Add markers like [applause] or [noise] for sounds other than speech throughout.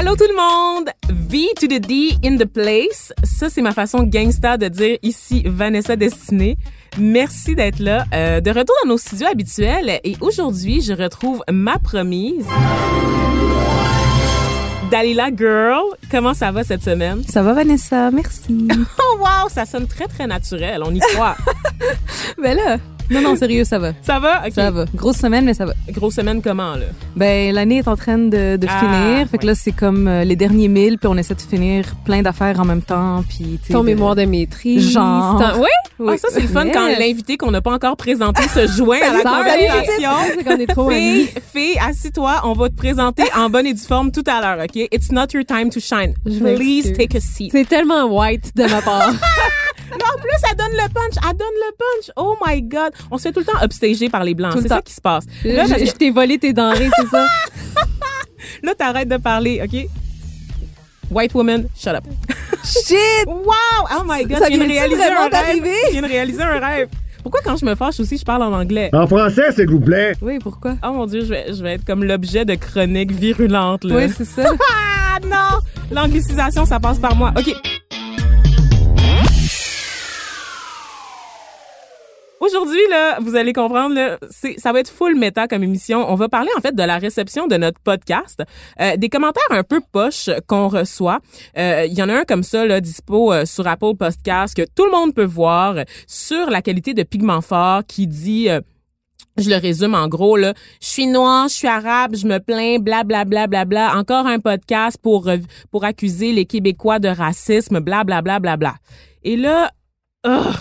Allô tout le monde! V to the D in the place. Ça, c'est ma façon gangsta de dire ici Vanessa Destinée. Merci d'être là. Euh, de retour dans nos studios habituels. Et aujourd'hui, je retrouve ma promise. Dalila Girl, comment ça va cette semaine? Ça va, Vanessa? Merci. [laughs] oh, wow! Ça sonne très, très naturel. On y croit. [laughs] ben là, non, non, sérieux, ça va. Ça va? OK. Ça va. Grosse semaine, mais ça va. Grosse semaine comment, là? Ben, l'année est en train de, de Ah, finir. Fait que là, c'est comme euh, les derniers mille, puis on essaie de finir plein d'affaires en même temps, puis... tu sais, Ton de- mémoire de maîtrise. Genre. Ton- Oui? Ah, ça, c'est le fun quand Yes. l'invité qu'on n'a pas encore présenté se [laughs] joint à la conversation. Fille, fille, assis-toi, on va te présenter en bonne et due forme tout à l'heure, OK? It's not your time to shine. Je Please take a seat. C'est tellement white de ma part. [laughs] Non, en plus, elle donne le punch. Elle donne le punch. Oh my God. On se fait tout le temps upstager par les Blancs. Tout le C'est ça temps. qui se passe. Là, je t'ai volé tes denrées, c'est ça? [laughs] là t'arrêtes de parler, OK? White woman, shut up. Shit! [laughs] Wow! Oh my God, Ça je viens de réaliser un rêve. Je viens de réaliser un rêve. Pourquoi quand je me fâche aussi, je parle en anglais? En français, s'il vous plaît. Oui, pourquoi? Oh mon Dieu, je vais, je vais être comme l'objet de chroniques virulentes, là. Oui, c'est ça. [laughs] Ah non! L'anglicisation, ça passe par moi. OK. Aujourd'hui, là, vous allez comprendre, là, ça va être full méta comme émission. On va parler, en fait, de la réception de notre podcast, euh, des commentaires un peu poches qu'on reçoit. Euh, Il y en a un comme ça, là, dispo euh, sur Apple Podcast, que tout le monde peut voir, sur la qualité de pigment fort, qui dit... euh, je le résume en gros là, je suis noire, je suis arabe, je me plains, bla bla bla bla bla. Encore un podcast pour euh, pour accuser les Québécois de racisme, bla bla bla bla bla. Et là, ugh,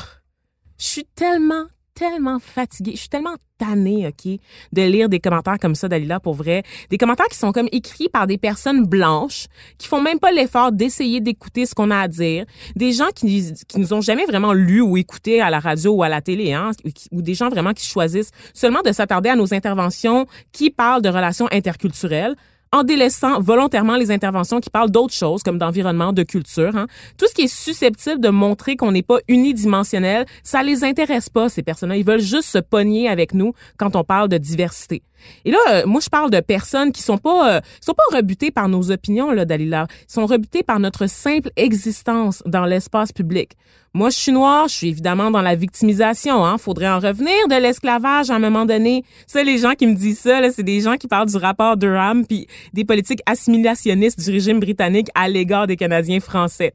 je suis tellement tellement fatiguée, je suis tellement tannée, OK, de lire des commentaires comme ça Dalila pour vrai, des commentaires qui sont comme écrits par des personnes blanches qui font même pas l'effort d'essayer d'écouter ce qu'on a à dire, des gens qui qui nous ont jamais vraiment lu ou écouté à la radio ou à la télé hein, qui- ou des gens vraiment qui choisissent seulement de s'attarder à nos interventions qui parlent de relations interculturelles en délaissant volontairement les interventions qui parlent d'autres choses, comme d'environnement, de culture. Hein. Tout ce qui est susceptible de montrer qu'on n'est pas unidimensionnel, ça les intéresse pas, ces personnes-là. Ils veulent juste se pogner avec nous quand on parle de diversité. Et là, euh, moi, je parle de personnes qui sont pas euh, sont pas rebutées par nos opinions, là, Dalila. Sont rebutées par notre simple existence dans l'espace public. Moi, je suis noire, je suis évidemment dans la victimisation. Hein. Faudrait en revenir de l'esclavage à un moment donné. Ça, les gens qui me disent ça, c'est des gens qui parlent du rapport Durham puis des politiques assimilationnistes du régime britannique à l'égard des Canadiens français.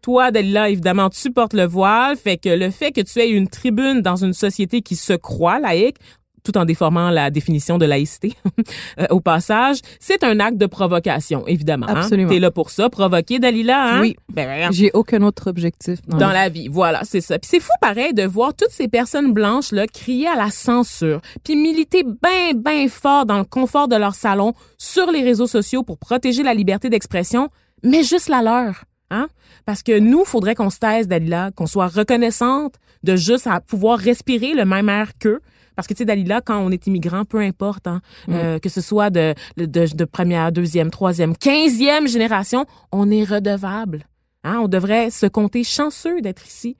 Toi, Dalila, évidemment, tu portes le voile, fait que le fait que tu aies une tribune dans une société qui se croit laïque, tout en déformant la définition de laïcité [laughs] euh, au passage, c'est un acte de provocation, évidemment. hein. Absolument. T'es là pour ça, provoquer Dalila, hein? Oui. Ben, J'ai aucun autre objectif. dans dans la- la vie. Voilà, c'est ça. Puis c'est fou pareil de voir toutes ces personnes blanches là crier à la censure, puis militer ben ben fort dans le confort de leur salon sur les réseaux sociaux pour protéger la liberté d'expression, mais juste la leur, hein? Parce que nous, faudrait qu'on se taise Dalila, qu'on soit reconnaissante de juste à pouvoir respirer le même air qu'eux. Parce que, tu sais, Dalila, quand on est immigrant, peu importe, hein, euh, que ce soit de, de, de première, deuxième, troisième, quinzième génération, on est redevable. Hein, on devrait se compter chanceux d'être ici.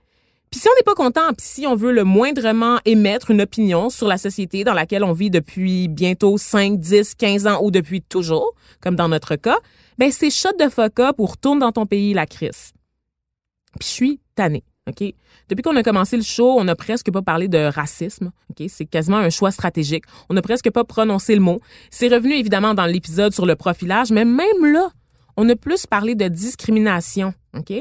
Puis si on n'est pas content, puis si on veut le moindrement émettre une opinion sur la société dans laquelle on vit depuis bientôt 5, 10, 15 ans ou depuis toujours, comme dans notre cas, ben c'est shot de fuck up ou retourne dans ton pays la crise. Puis je suis tannée, OK? Depuis qu'on a commencé le show, on n'a presque pas parlé de racisme, OK? C'est quasiment un choix stratégique. On n'a presque pas prononcé le mot. C'est revenu évidemment dans l'épisode sur le profilage, mais même là, on a plus parlé de discrimination, OK?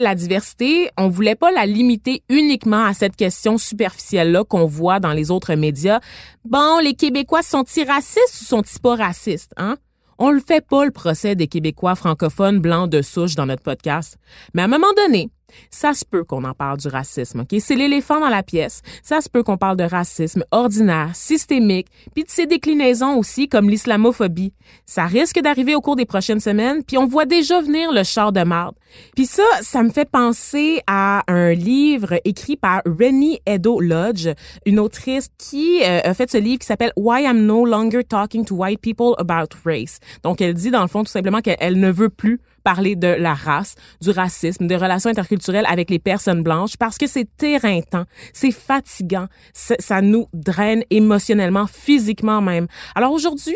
La diversité, on voulait pas la limiter uniquement à cette question superficielle-là qu'on voit dans les autres médias. Bon, les Québécois sont-ils racistes ou sont-ils pas racistes, hein? On le fait pas le procès des Québécois francophones blancs de souche dans notre podcast. Mais à un moment donné, Ça se peut qu'on en parle du racisme, OK? C'est l'éléphant dans la pièce. Ça se peut qu'on parle de racisme ordinaire, systémique, puis de ses déclinaisons aussi, comme l'islamophobie. Ça risque d'arriver au cours des prochaines semaines, puis on voit déjà venir le char de marde. Puis ça, ça me fait penser à un livre écrit par Rennie Edo Lodge, une autrice qui euh, a fait ce livre qui s'appelle Why I'm No Longer Talking to White People About Race. Donc, elle dit dans le fond tout simplement qu'elle ne veut plus parler de la race, du racisme, des relations interculturelles avec les personnes blanches parce que c'est éreintant, c'est fatigant, ça nous draine émotionnellement, physiquement même. Alors aujourd'hui,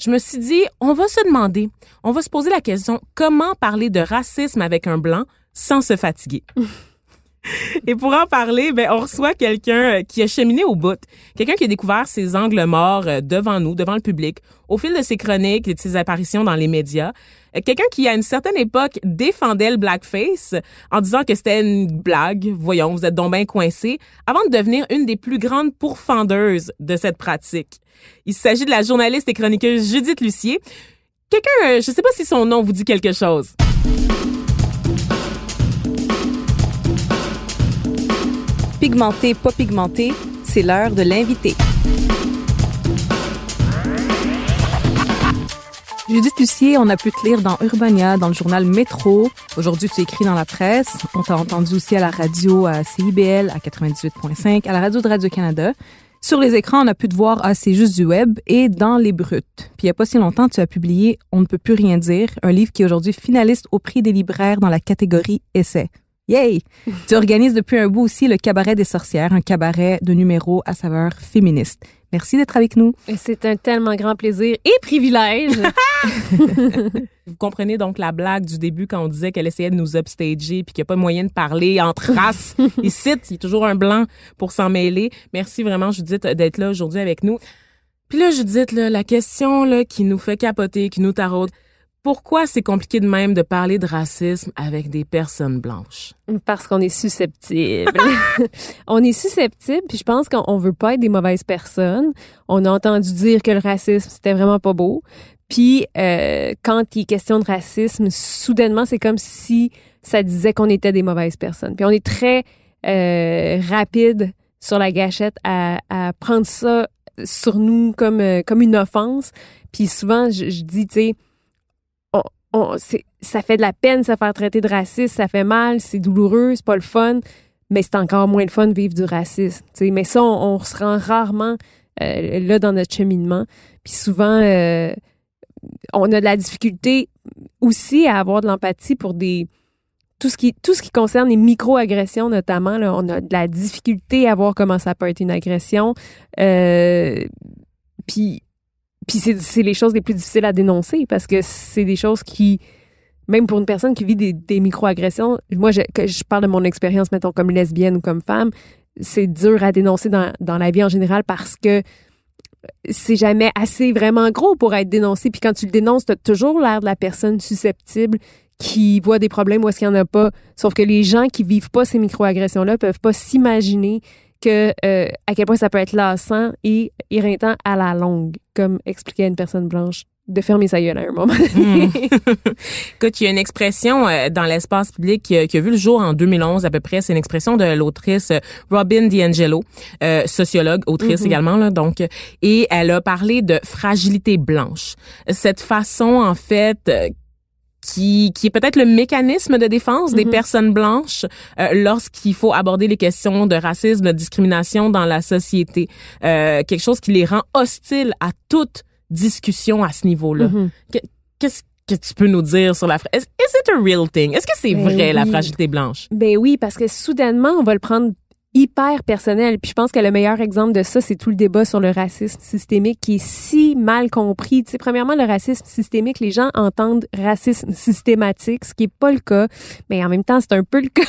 je me suis dit, on va se demander, on va se poser la question, comment parler de racisme avec un blanc sans se fatiguer? [laughs] Et pour en parler, ben, on reçoit quelqu'un euh, qui a cheminé au bout. Quelqu'un qui a découvert ses angles morts euh, devant nous, devant le public, au fil de ses chroniques et de ses apparitions dans les médias. Euh, quelqu'un qui, à une certaine époque, défendait le blackface en disant que c'était une blague. Voyons, vous êtes donc bien coincé. Avant de devenir une des plus grandes pourfendeuses de cette pratique. Il s'agit de la journaliste et chroniqueuse Judith Lucier. Quelqu'un, je sais pas si son nom vous dit quelque chose. Pigmenté, pas pigmenté, c'est l'heure de l'inviter. Judith Lucier, on a pu te lire dans Urbania, dans le journal Métro. Aujourd'hui, tu écris dans la presse. On t'a entendu aussi à la radio à CIBL à 98.5, à la radio de Radio-Canada. Sur les écrans, on a pu te voir à C'est juste du web et dans Les Brutes. Puis il n'y a pas si longtemps, tu as publié On ne peut plus rien dire, un livre qui est aujourd'hui finaliste au prix des libraires dans la catégorie Essai. Yay! tu organises depuis un bout aussi le Cabaret des sorcières, un cabaret de numéros à saveur féministe. Merci d'être avec nous. C'est un tellement grand plaisir et privilège. [laughs] Vous comprenez donc la blague du début quand on disait qu'elle essayait de nous upstager puis qu'il n'y a pas moyen de parler entre races. Ici, [laughs] il y a toujours un blanc pour s'en mêler. Merci vraiment, Judith, d'être là aujourd'hui avec nous. Puis là, Judith, là, la question là, qui nous fait capoter, qui nous taraude, pourquoi c'est compliqué de même de parler de racisme avec des personnes blanches? Parce qu'on est susceptible. [laughs] on est susceptible, puis je pense qu'on veut pas être des mauvaises personnes. On a entendu dire que le racisme, c'était vraiment pas beau. Puis euh, quand il est question de racisme, soudainement, c'est comme si ça disait qu'on était des mauvaises personnes. Puis on est très euh, rapide sur la gâchette à, prendre ça sur nous comme, euh, comme une offense. Puis souvent, je dis, tu sais, ça fait de la peine se faire traiter de raciste, ça fait mal, c'est douloureux, c'est pas le fun, mais c'est encore moins le fun de vivre du racisme. Mais ça, on, se rend rarement euh, là dans notre cheminement. Puis souvent, euh, on a de la difficulté aussi à avoir de l'empathie pour des tout ce qui tout ce qui concerne les micro-agressions notamment là, on a de la difficulté à voir comment ça peut être une agression. Euh, puis puis c'est les choses les plus difficiles à dénoncer parce que c'est des choses qui, même pour une personne qui vit des, microagressions, moi, je, je parle de mon expérience, mettons, comme lesbienne ou comme femme, c'est dur à dénoncer dans, dans la vie en général parce que c'est jamais assez vraiment gros pour être dénoncé. Puis quand tu le dénonces, tu as toujours l'air de la personne susceptible qui voit des problèmes où est-ce qu'il n'y en a pas. Sauf que les gens qui vivent pas ces microagressions-là peuvent pas s'imaginer que euh, à quel point ça peut être lassant et irritant à la longue, comme expliquait une personne blanche de fermer sa gueule à un moment donné. Hmm. [laughs] Écoute, il y a une expression euh, dans l'espace public qui, a vu le jour en 2011 à peu près. C'est une expression de l'autrice euh, Robin DiAngelo, euh, sociologue, autrice mm-hmm. également. Là, donc, et elle a parlé de fragilité blanche. Cette façon, en fait, qui, qui est peut-être le mécanisme de défense des mhm. personnes blanches euh, lorsqu'il faut aborder les questions de racisme, de discrimination dans la société. Euh, quelque chose qui les rend hostiles à toute discussion à ce niveau-là. Mhm. Qu'est-ce que tu peux nous dire sur la... Is, is it a real thing? Est-ce que c'est ben vrai, la fragilité blanche? Ben oui, parce que soudainement, on va le prendre hyper personnel. Puis je pense que le meilleur exemple de ça, c'est tout le débat sur le racisme systémique qui est si mal compris. Tu sais, premièrement, le racisme systémique, les gens entendent racisme systématique, ce qui est pas le cas, mais en même temps, c'est un peu le [laughs] cas.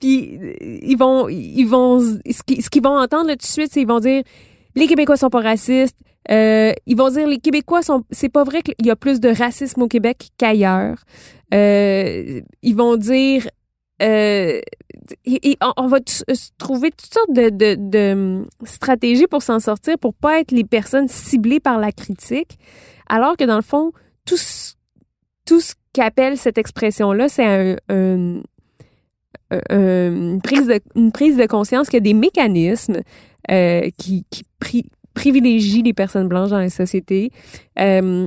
Puis ils vont, ils vont, ce qu'ils vont entendre là, tout de suite, c'est ils vont dire les Québécois sont pas racistes. Euh, ils vont dire les Québécois sont. C'est pas vrai qu'il y a plus de racisme au Québec qu'ailleurs. Euh, ils vont dire euh, on va trouver toutes sortes de, hum, stratégies pour s'en sortir, pour pas être les personnes ciblées par la critique, alors que dans le fond, tout ce, tout ce qu'appelle cette expression-là, c'est un, une, prise de, une prise de conscience qu'il y a des mécanismes euh, qui, privilégient les personnes blanches dans la société. Euh,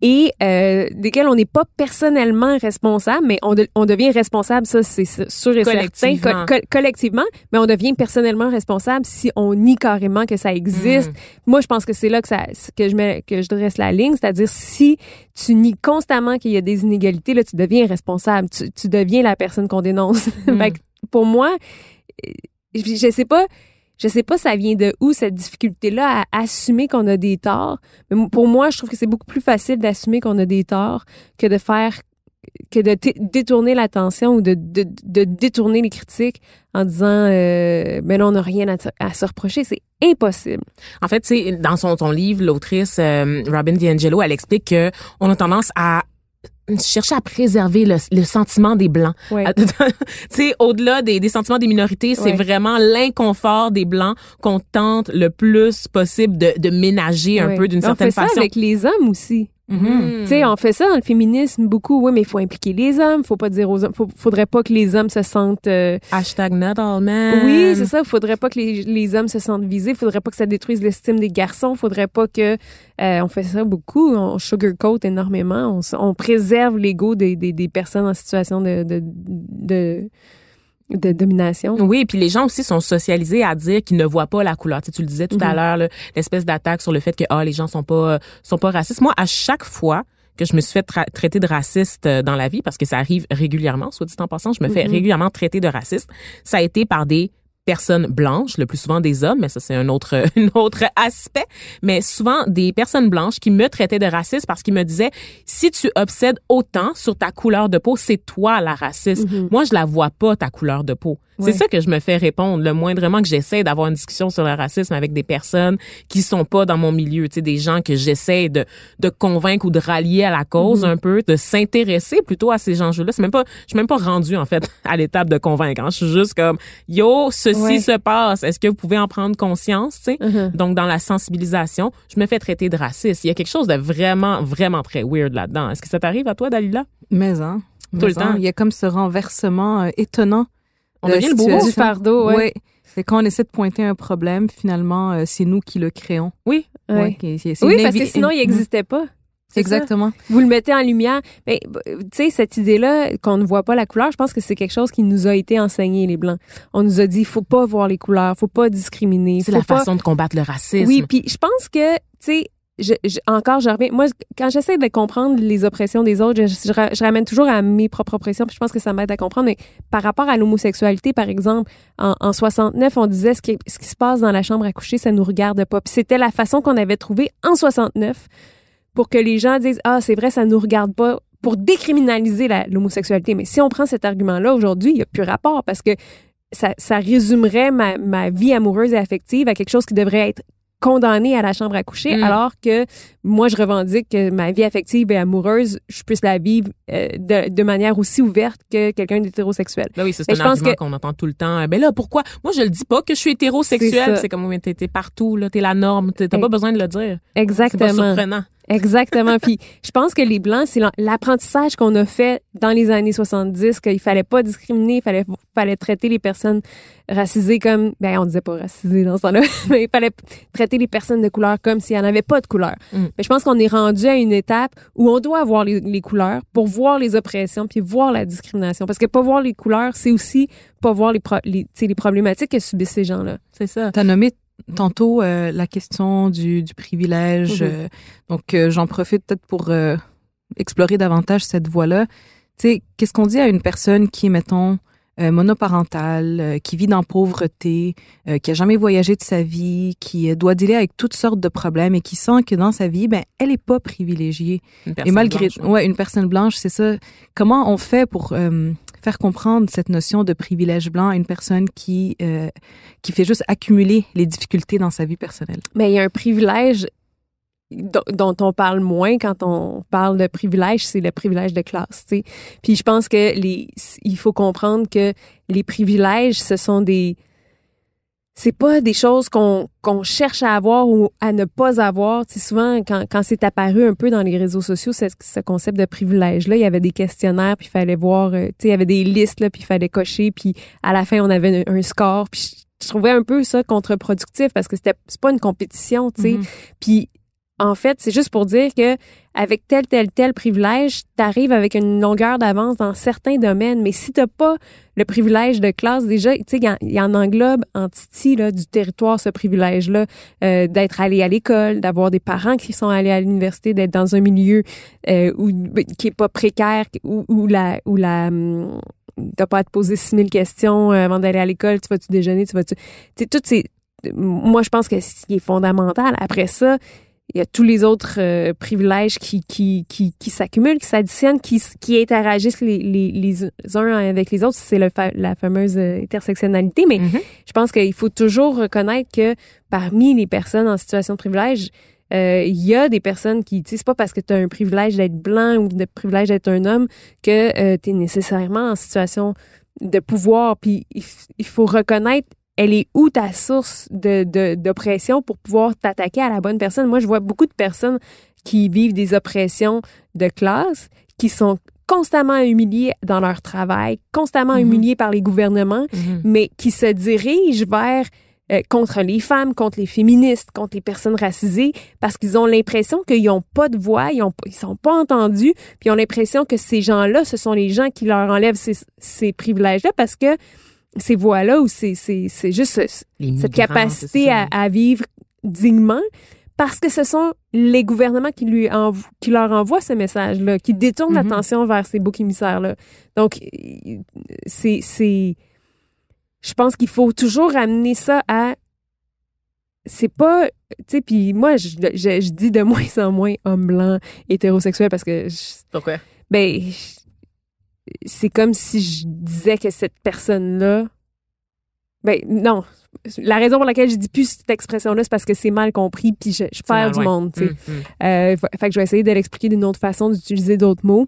et euh, desquels on n'est pas personnellement responsable, mais on, on devient responsable, ça c'est sûr et certain, collectivement, mais on devient personnellement responsable si on nie carrément que ça existe. Hmm. Moi, je pense que c'est là que ça que je mets que je dresse la ligne, c'est-à-dire si tu nies constamment qu'il y a des inégalités, là tu deviens responsable, tu, tu deviens la personne qu'on dénonce. [laughs] Hmm. pour moi, je, je sais pas je sais pas ça vient de où cette difficulté-là à assumer qu'on a des torts. Mais pour moi, je trouve que c'est beaucoup plus facile d'assumer qu'on a des torts que de faire que de détourner l'attention ou de, de, de, détourner les critiques en disant euh, mais non on n'a rien à, se reprocher c'est impossible en fait c'est dans son, ton livre l'autrice euh, Robin DiAngelo elle explique que on a tendance à chercher à préserver le, le sentiment des blancs. [laughs] tu sais, au-delà des, des, sentiments des minorités, c'est vraiment l'inconfort des blancs qu'on tente le plus possible de, de ménager un peu d'une certaine façon. Ça avec les hommes aussi. Mm-hmm. Tu sais, on fait ça dans le féminisme beaucoup, oui, mais il faut impliquer les hommes. Faut pas dire aux hommes, faut, faudrait pas que les hommes se sentent. Euh, Hashtag not all men. Oui, c'est ça. Faudrait pas que les, les, hommes se sentent visés. Faudrait pas que ça détruise l'estime des garçons. Faudrait pas que. Euh, on fait ça beaucoup. On sugarcoat énormément. On, on préserve l'ego des, des, des, personnes en situation de, de, de de domination. Oui, puis les gens aussi sont socialisés à dire qu'ils ne voient pas la couleur. Tu, tu le disais tout à mhm. l'heure, l'espèce d'attaque sur le fait que ah les gens sont pas sont pas racistes. Moi, à chaque fois que je me suis fait traiter de raciste euh, dans la vie, parce que ça arrive régulièrement, soit dit en passant, je me fais mhm. régulièrement traiter de raciste. Ça a été par des personnes blanches, le plus souvent des hommes, mais ça c'est un autre [laughs] un autre aspect, mais souvent des personnes blanches qui me traitaient de raciste parce qu'ils me disaient si tu obsèdes autant sur ta couleur de peau, c'est toi la raciste. Mm-hmm. Moi je la vois pas ta couleur de peau. C'est ça que je me fais répondre. Le moindrement que j'essaie d'avoir une discussion sur le racisme avec des personnes qui sont pas dans mon milieu, tu sais, des gens que j'essaie de, de convaincre ou de rallier à la cause mm-hmm. un peu, de s'intéresser plutôt à ces enjeux-là. C'est même pas, je suis même pas rendue en fait [laughs] à l'étape de convaincre. Hein. Je suis juste comme, yo, ceci se passe. Est-ce que vous pouvez en prendre conscience, tu sais? Mm-hmm. Donc dans la sensibilisation, je me fais traiter de raciste. Il y a quelque chose de vraiment, vraiment très weird là-dedans. Est-ce que ça t'arrive à toi, Dalila? Mais hein. Tout le temps. Il y a comme ce renversement euh, étonnant on devient le bourreau du fardeau, ouais. C'est quand on essaie de pointer un problème, finalement, euh, c'est nous qui le créons. Oui. oui, parce que sinon, il n'existait pas. Exactement. Vous le mettez en lumière. Mais tu sais, cette idée-là qu'on ne voit pas la couleur, je pense que c'est quelque chose qui nous a été enseigné, les Blancs. On nous a dit, faut pas voir les couleurs, faut pas discriminer. C'est la façon de combattre le racisme. Oui, puis je pense que, tu sais, encore, je reviens. Moi, quand j'essaie de comprendre les oppressions des autres, je, ramène toujours à mes propres oppressions. Puis je pense que ça m'aide à comprendre. Mais par rapport à l'homosexualité, par exemple, en, en 69, on disait ce qui, ce qui se passe dans la chambre à coucher, ça nous regarde pas. Puis c'était la façon qu'on avait trouvé en 69 pour que les gens disent ah c'est vrai, ça nous regarde pas pour décriminaliser l'homosexualité. Mais si on prend cet argument-là aujourd'hui, il n'y a plus rapport parce que ça, résumerait ma vie amoureuse et affective à quelque chose qui devrait être condamnée à la chambre à coucher, mm. alors que moi, je revendique que ma vie affective et amoureuse, je puisse la vivre euh, de, de, manière aussi ouverte que quelqu'un d'hétérosexuel. Ben oui, c'est un argument qu'on entend tout le temps. Ben là, pourquoi? Moi, je le dis pas que je suis hétérosexuelle. C'est comme, t'es es partout, là, t'es la norme. T'as pas besoin de le dire. Exactement. C'est pas surprenant. Exactement. Puis je pense que les blancs, c'est l'apprentissage qu'on a fait dans les années 70 qu'il fallait pas discriminer, il fallait fallait traiter les personnes racisées comme ben on disait pas racisées dans ce temps-là, [laughs] mais il fallait traiter les personnes de couleur comme s'il y en avait pas de couleur. Mm. Mais je pense qu'on est rendu à une étape où on doit voir les, couleurs pour voir les oppressions puis voir la discrimination parce que pas voir les couleurs, c'est aussi pas voir les, les, les problématiques que subissent ces gens-là. C'est ça. T'as nommé tantôt euh, la question du, du privilège. Mhm. Euh, donc, euh, j'en profite peut-être pour explorer davantage cette voie-là. Tu sais, qu'est-ce qu'on dit à une personne qui est, mettons, monoparentale, qui vit dans pauvreté, qui a jamais voyagé de sa vie, qui doit dealer avec toutes sortes de problèmes et qui sent que dans sa vie, ben, elle est pas privilégiée? et malgré, ouais. une personne blanche, c'est ça. Comment on fait pour faire comprendre cette notion de privilège blanc à une personne qui euh, qui fait juste accumuler les difficultés dans sa vie personnelle. Mais il y a un privilège dont on parle moins quand on parle de privilège, c'est le privilège de classe, tu sais. Puis je pense que les il faut comprendre que les privilèges ce sont des c'est pas des choses qu'on qu'on cherche à avoir ou à ne pas avoir. Tu sais, souvent, quand, quand c'est apparu un peu dans les réseaux sociaux, ce, ce concept de privilège-là, il y avait des questionnaires, puis il fallait voir, euh, tu sais, il y avait des listes, là, puis il fallait cocher, puis à la fin, on avait un, un score, puis je, trouvais un peu ça contre-productif parce que c'était c'est pas une compétition, tu sais. Mhm. Puis en fait, c'est juste pour dire que avec tel tel tel privilège, tu arrives avec une longueur d'avance dans certains domaines, mais si t'as pas le privilège de classe déjà, tu sais, il y en- englobe en titi là du territoire ce privilège-là euh, d'être allé à l'école, d'avoir des parents qui sont allés à l'université, d'être dans un milieu euh, où qui est pas précaire, où, où la où la hum, t'as pas à te poser 6000 questions euh, avant d'aller à l'école, tu vas-tu déjeuner, tu vas-tu tu sais toutes ces moi je pense que ce qui est fondamental après ça il y a tous les autres euh, privilèges qui, qui, qui, qui s'accumulent, qui s'additionnent, qui, qui interagissent les, les, les uns avec les autres. C'est le fa- la fameuse euh, intersectionnalité. Mais Mhm. je pense qu'il faut toujours reconnaître que parmi les personnes en situation de privilège, euh, il y a des personnes qui, tu sais, c'est pas parce que tu as un privilège d'être blanc ou de privilège d'être un homme que tu es nécessairement en situation de pouvoir. Puis il faut reconnaître elle est où ta source de, de- d'oppression pour pouvoir t'attaquer à la bonne personne? Moi, je vois beaucoup de personnes qui vivent des oppressions de classe, qui sont constamment humiliées dans leur travail, constamment Mhm. humiliées par les gouvernements, Mhm. mais qui se dirigent vers euh, contre les femmes, contre les féministes, contre les personnes racisées, parce qu'ils ont l'impression qu'ils n'ont pas de voix, ils ont, ils sont pas entendus, puis ils ont l'impression que ces gens-là, ce sont les gens qui leur enlèvent ces, ces privilèges-là, parce que ces voix-là ou c'est juste cette capacité à, vivre dignement? Parce que ce sont les gouvernements qui lui envo- qui leur envoient ce message-là, qui détournent Mhm. l'attention vers ces boucs émissaires-là. Donc, euh, c'est c'est je pense qu'il faut toujours ramener ça à c'est pas tu sais puis moi je, je, je dis de [laughs] moins en moins homme blanc hétérosexuel parce que je- Pourquoi? ben, c'est comme si je disais que cette personne-là. Ben, non. La raison pour laquelle je dis plus cette expression-là, c'est parce que c'est mal compris, puis je, perds du monde, tu sais. Euh, fa- fait que je vais essayer de l'expliquer d'une autre façon, d'utiliser d'autres mots.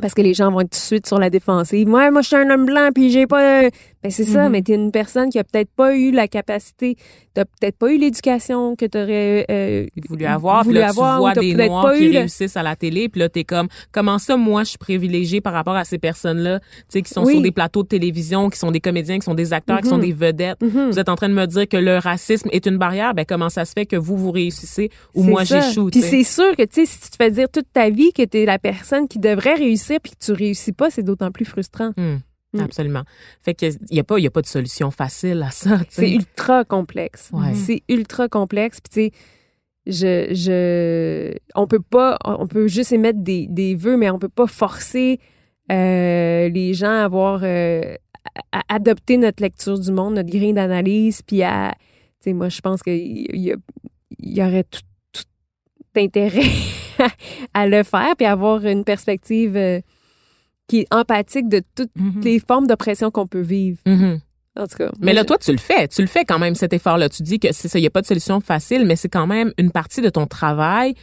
Parce que les gens vont être tout de suite sur la défensive. Moi, moi, je suis un homme blanc, puis j'ai pas. Ben, c'est ça, Mhm. mais t'es une personne qui a peut-être pas eu la capacité, t'as peut-être pas eu l'éducation que t'aurais euh, voulu avoir, puis voulu là, avoir, tu vois des peut-être Noirs pas qui eu le- réussissent à la télé, puis là, t'es comme, comment ça, moi, je suis privilégiée par rapport à ces personnes-là, tu sais, qui sont Oui. sur des plateaux de télévision, qui sont des comédiens, qui sont des acteurs, qui sont Mhm. des vedettes. Mhm. Vous êtes en train de me dire que le racisme est une barrière, ben comment ça se fait que vous, vous réussissez ou moi, j'échoue, Puis tu c'est sûr que, tu sais, si tu te fais dire toute ta vie que tu es la personne qui devrait réussir puis que tu réussis pas, c'est d'autant plus frustrant. Mm. Absolument. Fait que y a pas y a pas de solution facile à ça, C'est ultra complexe. Ouais. C'est ultra complexe. Puis, tu sais, je, je, on peut pas, on peut juste émettre des, des vœux, mais on peut pas forcer euh, les gens à avoir, euh, à, adopter notre lecture du monde, notre grille d'analyse, puis à, tu sais, moi, je pense qu'il y, y aurait tout, tout intérêt [laughs] à le faire, puis avoir une perspective euh, qui est empathique de toutes Mhm. les formes d'oppression qu'on peut vivre. Mhm. En tout cas. Mais là, toi, tu le fais. Tu le fais quand même, cet effort-là. Tu dis que c'est ça, il n'y a pas de solution facile, mais c'est quand même une partie de ton travail.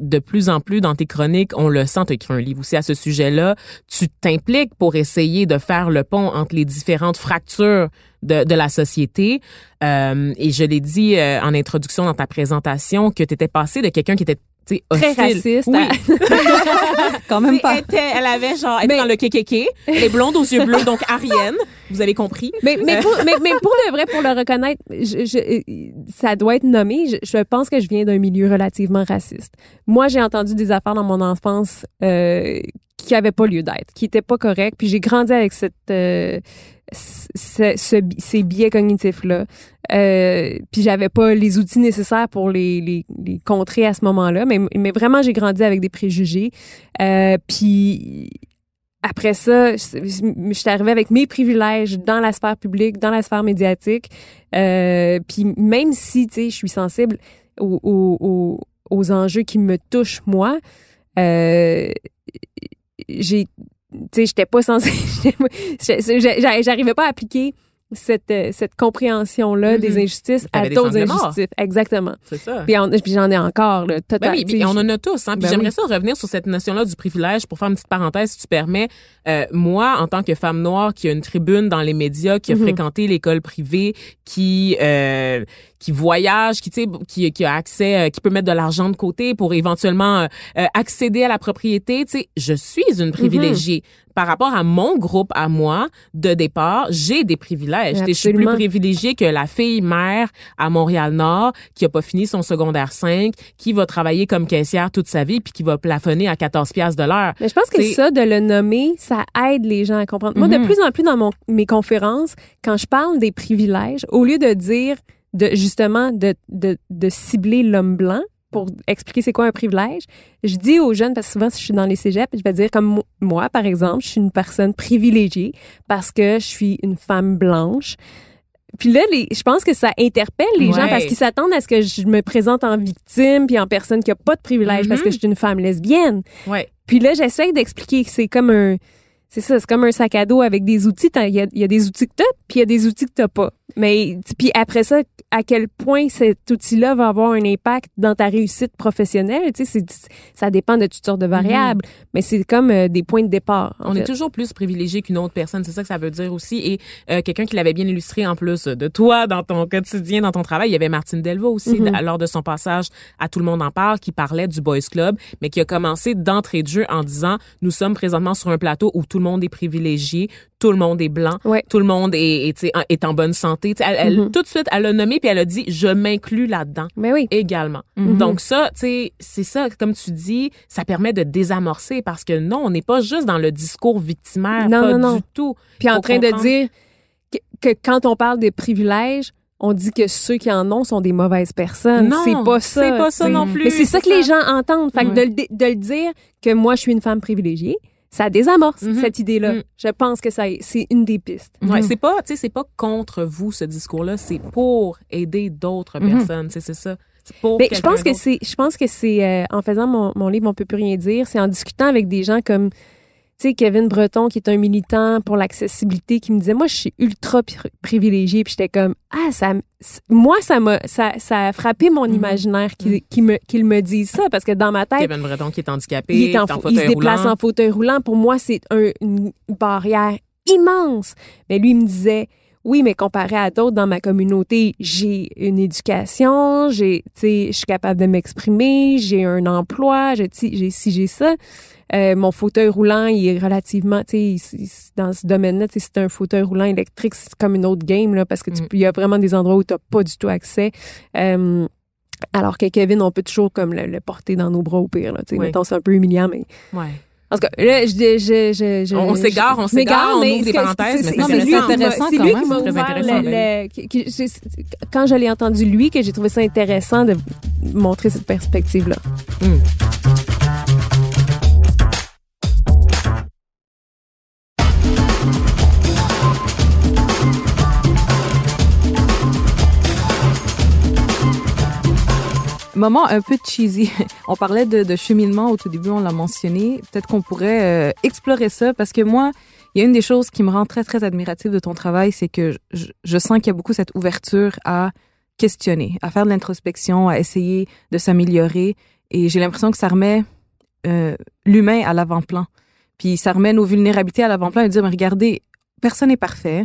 De plus en plus dans tes chroniques, on le sent, tu écrit un livre aussi à ce sujet-là. Tu t'impliques pour essayer de faire le pont entre les différentes fractures de, de la société. Euh, et je l'ai dit euh, en introduction dans ta présentation que tu étais passé de quelqu'un qui était Très raciste. Oui. à- [laughs] Quand même Elle pas. était- elle avait genre, elle était Mais- dans le kékéké, elle est blonde aux yeux bleus, donc Arienne. Vous avez compris. mais, mais, pour, mais, mais pour le vrai, pour le reconnaître, je, je- ça doit être nommé. Je, je pense que je viens d'un milieu relativement raciste. Moi, j'ai entendu des affaires dans mon enfance euh, qui n'avaient pas lieu d'être, qui n'étaient pas correctes. Puis j'ai grandi avec cette, euh, ce- ce- ces biais cognitifs-là. Euh, puis j'avais pas les outils nécessaires pour les, les, contrer à ce moment-là. Mais, mais vraiment, j'ai grandi avec des préjugés. Euh, puis après ça, je, suis arrivée avec mes privilèges dans la sphère publique, dans la sphère médiatique. Euh, puis même si, tu sais, je suis sensible aux, aux, aux, enjeux qui me touchent, moi, j'ai... Tu sais, j'étais pas censée... [laughs] j'arrivais pas à appliquer cette, euh, cette compréhension-là des injustices à d'autres injustices. Exactement. C'est ça. Puis, j'en ai encore, là, Ben total. oui, puis on en a tous. Hein? Puis Ben j'aimerais oui. ça revenir sur cette notion-là du privilège pour faire une petite parenthèse, si tu permets. Euh, moi, en tant que femme noire qui a une tribune dans les médias, qui a Mhm. fréquenté l'école privée, qui euh, qui voyage, qui qui, qui a accès, euh, qui peut mettre de l'argent de côté pour éventuellement euh, euh, accéder à la propriété, tu sais, je suis une privilégiée. Par rapport à mon groupe, à moi, de départ, j'ai des privilèges. Je suis plus privilégiée que la fille mère à Montréal-Nord qui a pas fini son secondaire 5, qui va travailler comme caissière toute sa vie puis qui va plafonner à 14 piastres de l'heure. Mais je pense que ça, de le nommer, ça aide les gens à comprendre. Moi, de plus en plus dans mon, mes conférences, quand je parle des privilèges, au lieu de dire, de justement, de, de, de cibler l'homme blanc pour expliquer c'est quoi un privilège, je dis aux jeunes, parce que souvent, si je suis dans les cégeps, je vais dire comme mo- moi, par exemple, je suis une personne privilégiée parce que je suis une femme blanche. Puis là, les, je pense que ça interpelle les Ouais. gens parce qu'ils s'attendent à ce que je me présente en victime puis en personne qui a pas de privilège parce que je suis une femme lesbienne. Ouais. Puis là, j'essaie d'expliquer que c'est comme un. C'est ça, c'est comme un sac à dos avec des outils. Il y a, il y a des outils que t'as, puis il y a des outils que t'as pas. Mais puis après ça, à quel point cet outil-là va avoir un impact dans ta réussite professionnelle, tu sais, ça dépend de toutes sortes de variables. Mais c'est comme euh, des points de départ. On fait. est toujours plus privilégié qu'une autre personne, c'est ça que ça veut dire aussi. Et euh, quelqu'un qui l'avait bien illustré en plus de toi dans ton quotidien, dans ton travail, il y avait Martine Delvaux aussi Mhm. lors de son passage à Tout le monde en parle, qui parlait du Boys Club, mais qui a commencé d'entrée de jeu en disant nous sommes présentement sur un plateau où tout le monde est privilégié, tout le monde est blanc, Ouais. tout le monde est, est, est en bonne santé. Elle, Mhm. tout de suite, elle l'a nommé puis elle a dit je m'inclus là-dedans Mais oui. également. Mhm. Donc ça, c'est ça, comme tu dis, ça permet de désamorcer parce que non, on n'est pas juste dans le discours victimaire, Non, pas non, non. du tout. Puis en train comprendre. de dire que, que quand on parle de privilèges, on dit que ceux qui en ont sont des mauvaises personnes. Non, c'est pas ça. c'est pas ça non plus, Mais c'est ça que les gens entendent. Fait que de le dire que moi, je suis une femme privilégiée, ça désamorce Mhm. cette idée-là. Mhm. Je pense que ça, c'est une des pistes. Ouais, Mhm. c'est pas, tu sais, c'est pas contre vous ce discours-là, c'est pour aider d'autres Mhm. personnes, tu sais, c'est ça. C'est pour Mais je quelqu'un pense que c'est, je pense que c'est euh, en faisant mon, mon livre On peut plus rien dire, c'est en discutant avec des gens comme tu sais Kevin Breton qui est un militant pour l'accessibilité qui me disait moi je suis ultra pri- privilégié puis j'étais comme ah ça moi ça m'a ça, ça a frappé mon Mhm. imaginaire qu'il qu'il me me dise ça parce que dans ma tête Kevin Breton qui est handicapé, il, est en en il se déplace roulant. en fauteuil roulant. Pour moi, c'est un- une barrière immense. Mais lui, il me disait, oui, mais comparé à d'autres dans ma communauté, j'ai une éducation, j'ai, tu sais, je suis capable de m'exprimer, j'ai un emploi, j'ai, sais, j'ai ça. Euh, mon fauteuil roulant, il est relativement, tu sais, dans ce domaine-là, tu sais, c'est un fauteuil roulant électrique, c'est comme une autre game, là, parce que tu Mm. il y a vraiment des endroits où tu n'as pas du tout accès. Euh, alors que Kevin, on peut toujours comme le, le porter dans nos bras au pire. Là, tu sais. Oui. Mettons, c'est un peu humiliant, mais Ouais. En tout cas, là, je, je, je, je- On- s'égare, on s'égare, on mais ouvre des c'est- parenthèses, c'est- mais c'est c'est lui qui m'a- intéressant c'est quand lui même, qui ouvert le- le- quand je l'ai entendu lui, que j'ai trouvé ça intéressant de montrer cette perspective-là. Moment un peu cheesy. [laughs] On parlait de, cheminement au tout début, on l'a mentionné. Peut-être qu'on pourrait euh, explorer ça parce que moi, il y a une des choses qui me rend très, très admirative de ton travail, c'est que je, sens qu'il y a beaucoup cette ouverture à questionner, à faire de l'introspection, à essayer de s'améliorer. Et j'ai l'impression que ça remet euh, l'humain à l'avant-plan. Puis ça remet nos vulnérabilités à l'avant-plan et dire, mais regardez, personne n'est parfait.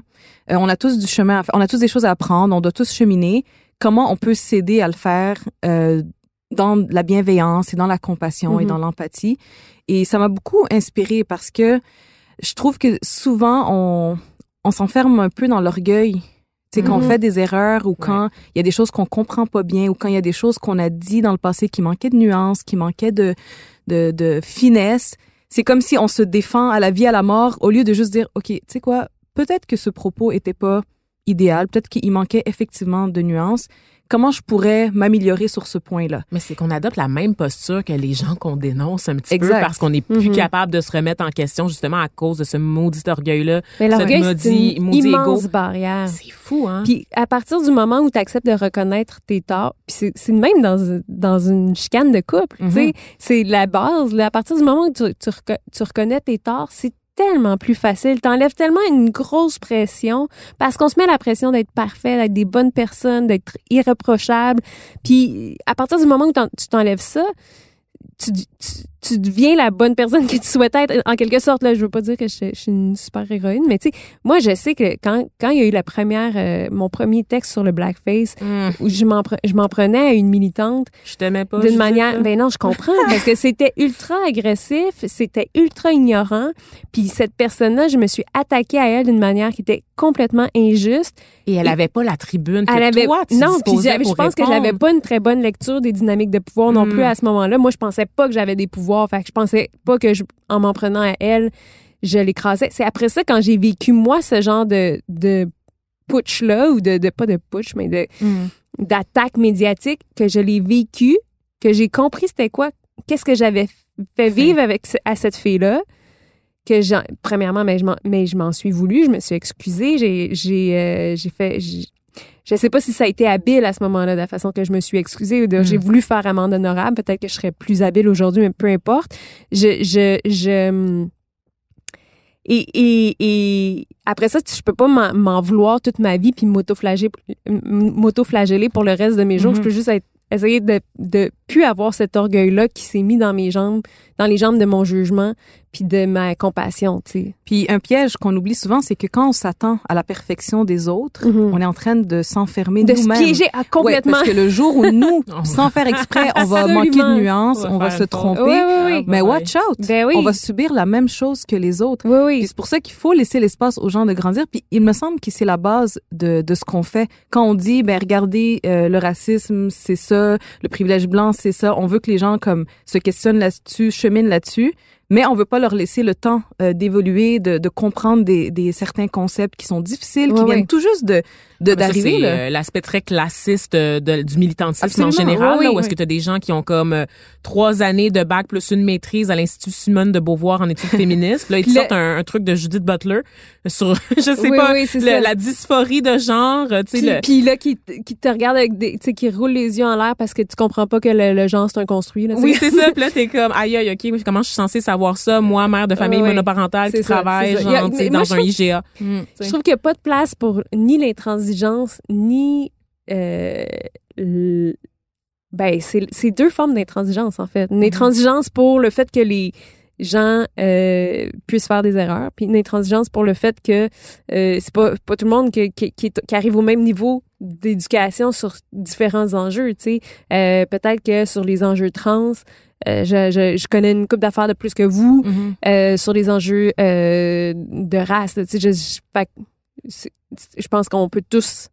Euh, on a tous du chemin. On a tous des choses à apprendre. On doit tous cheminer. Comment on peut s'aider à le faire euh, dans la bienveillance et dans la compassion et Mhm. dans l'empathie. Et ça m'a beaucoup inspirée parce que je trouve que souvent on, on s'enferme un peu dans l'orgueil. Tu sais, quand on Mhm. fait des erreurs ou quand il y a des choses qu'on comprend pas bien ou quand il y a des choses qu'on a dit dans le passé qui manquaient de nuances, qui manquaient de, de, de finesse, c'est comme si on se défend à la vie, à la mort, au lieu de juste dire, OK, tu sais quoi, peut-être que ce propos était pas idéal, peut-être qu'il manquait effectivement de nuances. Comment je pourrais m'améliorer sur ce point-là? Mais c'est qu'on adopte la même posture que les gens qu'on dénonce un petit Exact. peu parce qu'on n'est plus Mhm. capable de se remettre en question justement à cause de ce maudit orgueil-là. Mais l'orgueil, c'est maudit- une immense barrière. C'est fou, hein? Puis à partir du moment où tu acceptes de reconnaître tes torts, puis c'est c'est même dans, dans une chicane de couple, tu sais, c'est la base. Là, à partir du moment où tu, tu, reco- tu reconnais tes torts, si tellement plus facile. T'enlèves tellement une grosse pression parce qu'on se met la pression d'être parfait, d'être des bonnes personnes, d'être irréprochable. Puis à partir du moment où tu t'enlèves ça, tu, tu, deviens la bonne personne que tu souhaites être. En quelque sorte, là, je veux pas dire que je, suis une super héroïne, mais tu sais, moi, je sais que quand, quand il y a eu la première, euh, mon premier texte sur le blackface, mm. où je m'en, je m'en prenais à une militante. Je t'aimais pas. D'une manière, ben non, je comprends, parce que c'était ultra agressif, c'était ultra ignorant. Puis cette personne-là, je me suis attaquée à elle d'une manière qui était complètement injuste. Et elle avait pas la tribune que elle avait, toi, tu Non, puis je pense que j'avais pas une très bonne lecture des dynamiques de pouvoir non plus mm. à ce moment-là. Moi, je pensais pas que j'avais des pouvoirs. Fait que je pensais pas que, je, en m'en prenant à elle, je l'écrasais. C'est après ça, quand j'ai vécu, moi, ce genre de, de putsch-là, ou de, de, pas de putsch, mais de, mm. d'attaque médiatique, que je l'ai vécu, que j'ai compris c'était quoi, qu'est-ce que j'avais fait vivre avec, à cette fille-là que premièrement mais je m'en mais je m'en suis voulu je me suis excusée j'ai j'ai euh, j'ai fait je sais pas si ça a été habile à ce moment-là, de la façon que je me suis excusée ou de, j'ai hmm. voulu faire amende honorable. Peut-être que je serais plus habile aujourd'hui, mais peu importe. Je, je, je, et, et, et après ça, je peux pas m'en vouloir toute ma vie puis m'auto-flageller pour le reste de mes jours. Je hmm. peux juste être, essayer de, de plus avoir cet orgueil-là qui s'est mis dans mes jambes, dans les jambes de mon jugement, puis de ma compassion, tu sais. Puis un piège qu'on oublie souvent, c'est que quand on s'attend à la perfection des autres, mhm. on est en train de s'enfermer nous-mêmes. De se piéger à complètement. parce que le jour où nous, [laughs] sans faire exprès, on va manquer de nuances, on va, se tromper, oui, oui, oui. mais watch out, ben on va subir la même chose que les autres. Oui, oui. c'est pour ça qu'il faut laisser l'espace aux gens de grandir. Puis il me semble que c'est la base de, de ce qu'on fait. Quand on dit, ben regardez, euh, le racisme, c'est ça, le privilège blanc, c'est ça. On veut que les gens comme se questionnent là-dessus, cheminent là-dessus mais on veut pas leur laisser le temps euh, d'évoluer, de, de, comprendre des, des, certains concepts qui sont difficiles, qui viennent tout juste de d'arriver. C'est euh, l'aspect très classiste de, du militantisme en général, là, où est-ce que tu as des gens qui ont comme euh, trois années de bac plus une maîtrise à l'Institut Simone de Beauvoir en études [laughs] féministes. Là, ils te sortent un, truc de Judith Butler sur, [laughs] je sais pas, la dysphorie de genre. Puis, le... puis là, qui, qui te regarde avec des, tu sais, qui roule les yeux en l'air parce que tu comprends pas que le, genre c'est un construit. Là, oui, c'est ça. [laughs] Puis là, t'es comme, aïe, aïe, ok, comment je suis censée savoir ça, moi, mère de famille monoparentale qui travaille genre, dans un IGA. Hmm. je trouve qu'il n'y a pas de place pour ni l'intransigeance, ni... Euh, ben, c'est deux formes d'intransigeance, en fait. Une mm-hmm. intransigeance pour le fait que les gens euh, puissent faire des erreurs, puis une intransigeance pour le fait que euh, c'est pas, pas tout le monde qui, qui, qui, arrive au même niveau d'éducation sur différents enjeux, tu sais. Euh, Peut-être que sur les enjeux trans, euh, je, je, je, connais une coupe d'affaires de plus que vous mm-hmm. euh, sur les enjeux euh, de race. Tu sais, je, je, je pense qu'on peut tous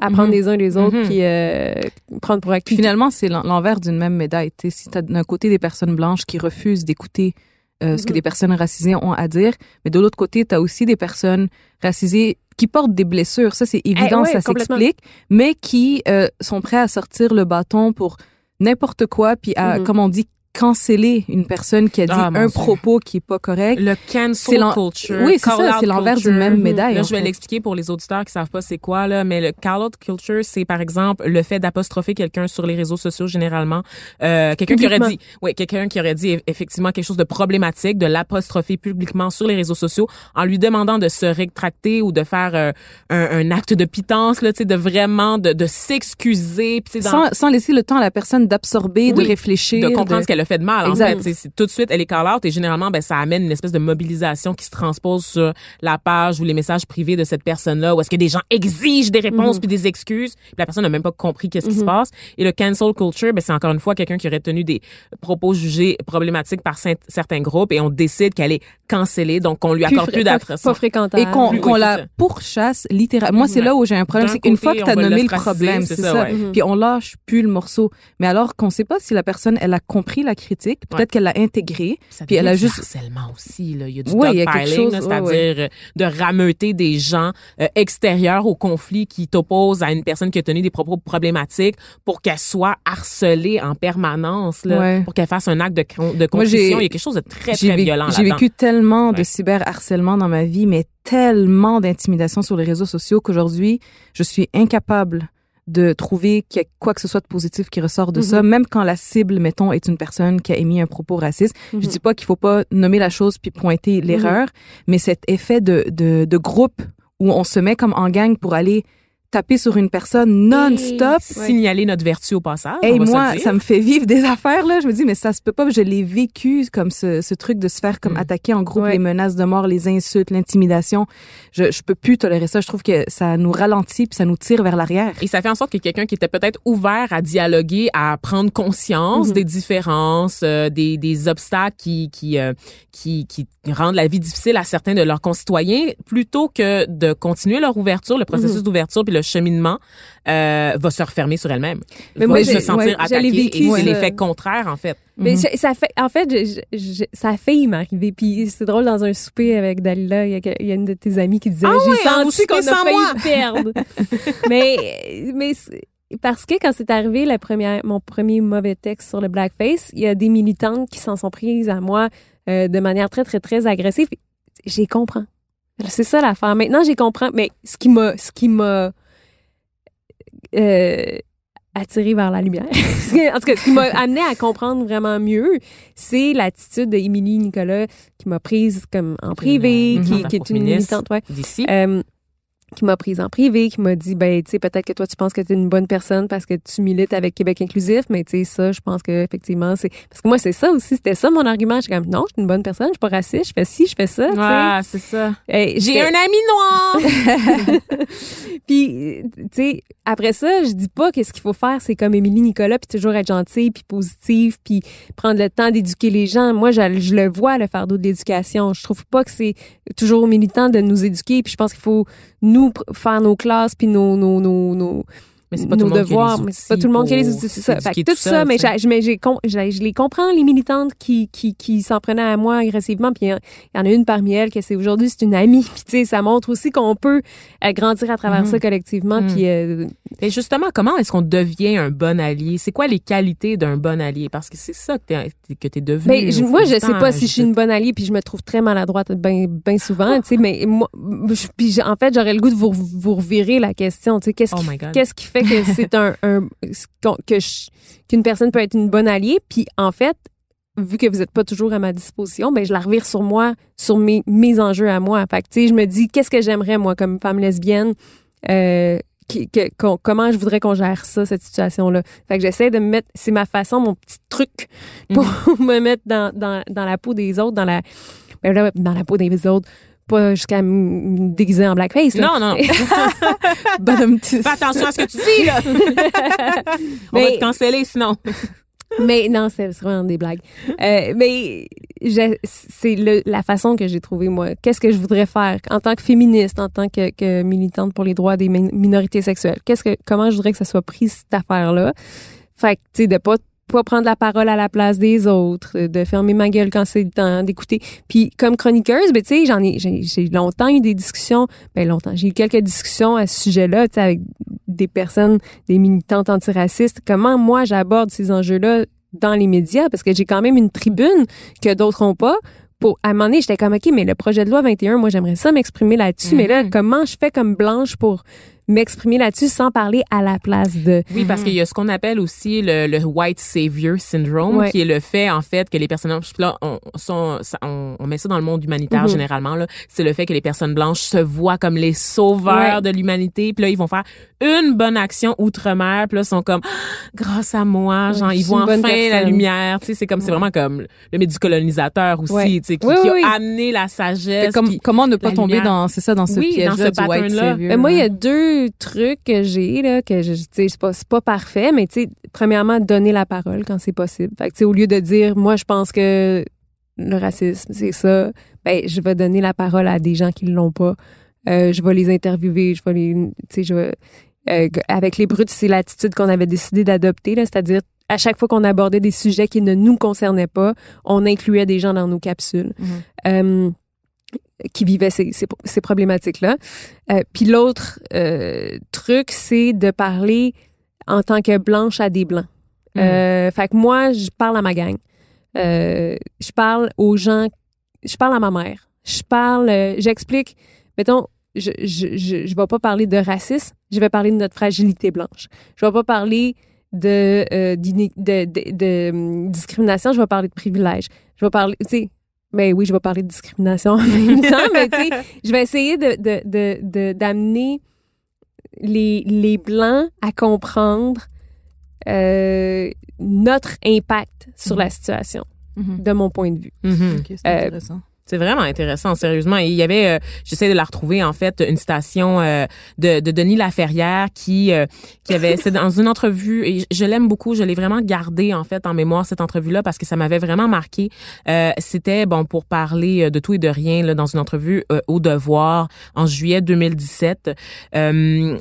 apprendre mm-hmm. les uns les autres mm-hmm. puis euh, prendre pour acquis. Finalement, c'est l'envers d'une même médaille. Si tu as d'un côté des personnes blanches qui refusent d'écouter euh, ce que des personnes racisées ont à dire, mais de l'autre côté, tu as aussi des personnes racisées qui portent des blessures. Ça, c'est évident, eh ça s'explique, mais qui euh, sont prêts à sortir le bâton pour n'importe quoi, puis à, mm-hmm. comme on dit, canceller une personne qui a dit ah, un propos qui est pas correct. Le cancel culture. Oui, c'est ça, c'est l'envers d'une même médaille. Là, je vais l'expliquer pour les auditeurs qui savent pas c'est quoi là, mais le call out culture, c'est par exemple le fait d'apostropher quelqu'un sur les réseaux sociaux généralement, euh, quelqu'un qui aurait dit, oui, quelqu'un qui aurait dit effectivement quelque chose de problématique, de l'apostropher publiquement sur les réseaux sociaux en lui demandant de se rétracter ou de faire euh, un, un, acte de pitance là, tu sais, de vraiment de, de s'excuser, sans, sans laisser le temps à la personne d'absorber, de réfléchir, de comprendre ce qu'elle a fait de mal. En fait, c'est tout de suite elle est call out et généralement ben ça amène une espèce de mobilisation qui se transpose sur la page ou les messages privés de cette personne-là où est-ce que des gens exigent des réponses mm-hmm. puis des excuses puis la personne n'a même pas compris qu'est-ce qui se mm-hmm. passe. Et le cancel culture, ben c'est encore une fois quelqu'un qui aurait tenu des propos jugés problématiques par certains groupes et on décide qu'elle est cancellée donc on lui accorde plus d'attention. Pas Et qu'on la pourchasse littéralement. Moi c'est là où j'ai un problème, c'est qu'une fois que tu as nommé le problème, c'est ça, puis on lâche plus le morceau. Mais alors qu'on sait pas si la personne elle a compris la critique. Peut-être qu'elle l'a intégré. puis elle a juste harcèlement aussi là. Il y a du oui, c'est-à-dire euh, de rameuter des gens euh, extérieurs au conflit qui t'opposent à une personne qui a tenu des propos problématiques pour qu'elle soit harcelée en permanence là, pour qu'elle fasse un acte de de contrition. Il y a quelque chose de très très violent J'ai vécu tellement de cyberharcèlement dans ma vie, mais tellement d'intimidation sur les réseaux sociaux qu'aujourd'hui, je suis incapable de trouver qu'il y a quoi que ce soit de positif qui ressort de Mhm. ça, même quand la cible, mettons, est une personne qui a émis un propos raciste. Je Mhm. dis pas qu'il faut pas nommer la chose puis pointer l'erreur, mais cet effet de, de, de groupe où on se met comme en gang pour aller taper sur une personne non-stop. Signaler notre vertu au passage. Hey, se moi, ça me fait vivre des [laughs] affaires, là. Je me dis, mais ça se peut pas. Je l'ai vécu comme ce, ce truc de se faire comme Mm. attaquer en groupe, Ouais. les menaces de mort, les insultes, l'intimidation. Je, je peux plus tolérer ça. Je trouve que ça nous ralentit puis ça nous tire vers l'arrière. Et ça fait en sorte que quelqu'un qui était peut-être ouvert à dialoguer, à prendre conscience Mhm. des différences, euh, des, des obstacles qui qui, euh, qui qui rendent la vie difficile à certains de leurs concitoyens, plutôt que de continuer leur ouverture, le processus d'ouverture puis le cheminement, euh, va se refermer sur elle-même. Mais va moi, se j'ai- sentir ouais, attaquée vécu, et c'est l'effet contraire en fait. Mais Mhm. je- ça fait, en fait, je- je- ça a failli m'arriver. Puis c'est drôle, dans un souper avec Dalila, il y a, que- il y a une de tes amies qui disait Ah J'ai ouais, hein, senti qu'on a failli moi. perdre. [laughs] mais mais parce que quand c'est arrivé, la première, mon premier mauvais texte sur le blackface, il y a des militantes qui s'en sont prises à moi euh, de manière très, très, très agressive. J'y comprends. C'est ça l'affaire. Maintenant, j'y comprends. Mais ce qui m'a. Ce qui m'a euh, attiré vers la lumière. [laughs] en tout cas, ce qui m'a amené à comprendre vraiment mieux, c'est l'attitude de Émilie Nicolas qui m'a prise comme en privé, Mhm. qui, est une militante, ouais, D'ici. euh, qui m'a prise en privé, qui m'a dit, ben, tu sais, peut-être que toi, tu penses que tu es une bonne personne parce que tu milites avec Québec inclusif, mais tu sais, ça, je pense que effectivement, c'est... Parce que moi, c'est ça aussi, c'était ça mon argument. J'étais comme, non, je suis une bonne personne, je suis pas raciste, je fais ci, je fais ça. Ah, c'est ça. Hey, J'ai un ami noir. [laughs] puis, tu sais, après ça, je dis pas que ce qu'il faut faire, c'est comme Émilie Nicolas, puis toujours être gentille, puis positive, puis prendre le temps d'éduquer les gens. Moi, je, je le vois, le fardeau de l'éducation. Je trouve pas que c'est toujours aux militants de nous éduquer, puis je pense qu'il faut, nous, faire nos classes, puis nos, nos, nos, nos, Mais c'est pas nos tout le monde devoirs. qui a les mais c'est pas outils tout le monde qui a les pour outils, c'est ça. Fait que tout tout ça, mais, je- les comprends, les militantes qui, qui, qui s'en prenaient à moi agressivement. Puis il y en a une parmi elles que c'est aujourd'hui, c'est une amie. [laughs] Puis tu sais, ça montre aussi qu'on peut euh, grandir à travers Mhm. ça collectivement. Mhm. Puis euh, Et justement, comment est-ce qu'on devient un bon allié? C'est quoi les qualités d'un bon allié? Parce que c'est ça que t'es, que t'es devenu. ben, je- moi, je sais pas si je suis une bonne alliée, puis je me trouve très maladroite bien ben souvent, tu sais, mais moi, je- puis en fait, j'aurais le goût de vous, vous revirer la question, tu sais, qu'est-ce Oh qui. Qu'est-ce qui fait que c'est un, que qu'une personne peut être une bonne alliée. Puis en fait vu que vous n'êtes pas toujours à ma disposition ben je la revire sur moi sur mes, mes enjeux à moi. Fait que tu sais je me dis qu'est-ce que j'aimerais moi comme femme lesbienne? Euh, qui- que- comment je voudrais qu'on gère ça cette situation là fait que j'essaie de me mettre c'est ma façon mon petit truc pour [laughs] me mettre dans, dans, dans la peau des autres dans la ben dans la peau des autres pas jusqu'à me déguiser en blackface là. Non, non, non. [laughs] Badum, tu- Fais attention à ce que tu dis, là. [laughs] On va te canceller sinon. [laughs] mais non, c'est vraiment des blagues. Euh, mais c'est la façon que j'ai trouvé moi. Qu'est-ce que je voudrais faire en tant que féministe, en tant que, que militante pour les droits des min- minorités sexuelles? Qu'est-ce que comment je voudrais que ça soit pris cette affaire-là? Fait que tu sais de pas pas prendre la parole à la place des autres, de fermer ma gueule quand c'est le temps d'écouter. Puis comme chroniqueuse, ben tu sais, j'en ai j'ai longtemps eu des discussions, ben longtemps, j'ai eu quelques discussions à ce sujet-là, tu sais avec des personnes, des militantes antiracistes, comment moi j'aborde ces enjeux-là dans les médias? Parce que j'ai quand même une tribune que d'autres ont pas. Pour, à un moment donné, j'étais comme, OK, mais le projet de loi 21, moi, j'aimerais ça m'exprimer là-dessus. Mais là, Mhm. comment je fais comme blanche pour m'exprimer là-dessus sans parler à la place de... Oui, parce qu'il y a ce qu'on appelle aussi le, le white savior syndrome, Ouais. qui est le fait en fait que les personnages là, on, sont, on, on met ça dans le monde humanitaire Mhm. généralement là, c'est le fait que les personnes blanches se voient comme les sauveurs Ouais. de l'humanité, puis là ils vont faire une bonne action outre-mer, puis là ils sont comme Ah, [gasps] grâce à moi, genre ils voient enfin la lumière, tu sais, c'est comme c'est vraiment comme le mythe du colonisateur aussi, Ouais. tu sais, qui, Oui, qui oui, oui. a amené la sagesse. Comme- puis- comment ne pas tomber lumière. dans, c'est ça, dans ce Oui, piège-là dans ce du white savior. Ben, moi, il y a deux trucs que j'ai, là, que je, tu sais, c'est pas, c'est pas parfait, mais tu sais, premièrement, donner la parole quand c'est possible. Fait que, tu sais, au lieu de dire, moi, je pense que le racisme, c'est ça, ben, je vais donner la parole à des gens qui l'ont pas. Euh, je vais les interviewer, je vais les, tu sais, je vais, euh, avec les brutes, c'est l'attitude qu'on avait décidé d'adopter, là, c'est-à-dire, à chaque fois qu'on abordait des sujets qui ne nous concernaient pas, on incluait des gens dans nos capsules. Euh, qui vivaient ces, ces, ces problématiques-là. Euh, puis l'autre euh, truc, c'est de parler en tant que blanche à des blancs. Mhm. Fait que moi, je parle à ma gang. Je parle aux gens, je parle à ma mère. Je parle, j'explique, mettons, je, je, je, je vais pas parler de racisme, je vais parler de notre fragilité blanche. Je vais pas parler de, euh, d'iné- de, de, de, hum, discrimination, je vais parler de privilège. Je vais parler, tu sais, mais oui, je vais parler de discrimination en même [laughs] temps, mais tu sais, je vais essayer de, de, de, de- d'amener les, les Blancs à comprendre euh, notre impact sur la situation, Mhm. de mon point de vue. Mhm. Ok, c'est Euh, intéressant. C'est vraiment intéressant, sérieusement. Et il y avait, euh, j'essaie de la retrouver en fait, une citation euh, de, de Denis Laferrière qui euh, qui avait, c'est dans une entrevue et je l'aime beaucoup. Je l'ai vraiment gardé en fait en mémoire cette entrevue-là parce que ça m'avait vraiment marqué. Euh, C'était bon pour parler euh, de tout et de rien là, dans une entrevue euh, au Devoir en juillet 2017. Euh,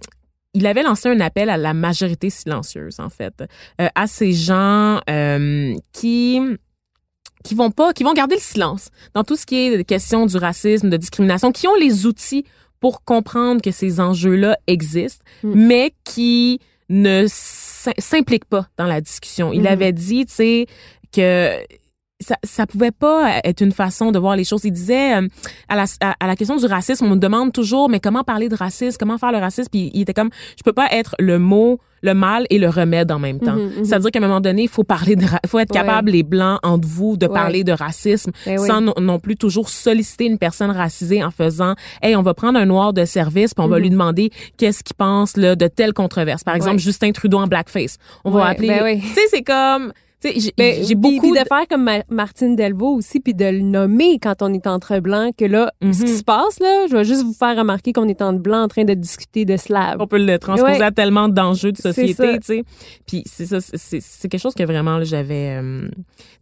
il avait lancé un appel à la majorité silencieuse, en fait, euh, à ces gens euh, qui qui vont pas, qui vont garder le silence dans tout ce qui est question du racisme, de discrimination, qui ont les outils pour comprendre que ces enjeux-là existent, Mm. mais qui ne s'im- s'impliquent pas dans la discussion. Il Mhm. avait dit, tu sais, que ça, ça pouvait pas être une façon de voir les choses. Il disait euh, à, la, à, à la question du racisme, on me demande toujours, mais comment parler de racisme, comment faire le racisme, puis il était comme, je peux pas être le mot, le mal et le remède en même temps. Mhm, mhm. C'est-à-dire qu'à un moment donné, il faut parler de, faut être Ouais. capable les blancs entre vous de Ouais. parler de racisme Ben oui. sans non, non plus toujours solliciter une personne racisée en faisant, hey, on va prendre un noir de service puis on va Mhm. lui demander qu'est-ce qu'il pense là de telle controverse. Par exemple, Ouais. Justin Trudeau en blackface. On va appeler, ben oui. tu sais, c'est comme, j'ai- Ben, beaucoup faire comme Ma- Martine Delvaux aussi, puis de le nommer quand on est entre blancs, que là, ce qui Mhm. se passe, là, je vais juste vous faire remarquer qu'on est entre blancs en train de discuter de slave. on peut le transposer Ouais. à tellement d'enjeux de société, tu sais. Puis c'est ça, c'est- quelque chose que vraiment là, j'avais. euh,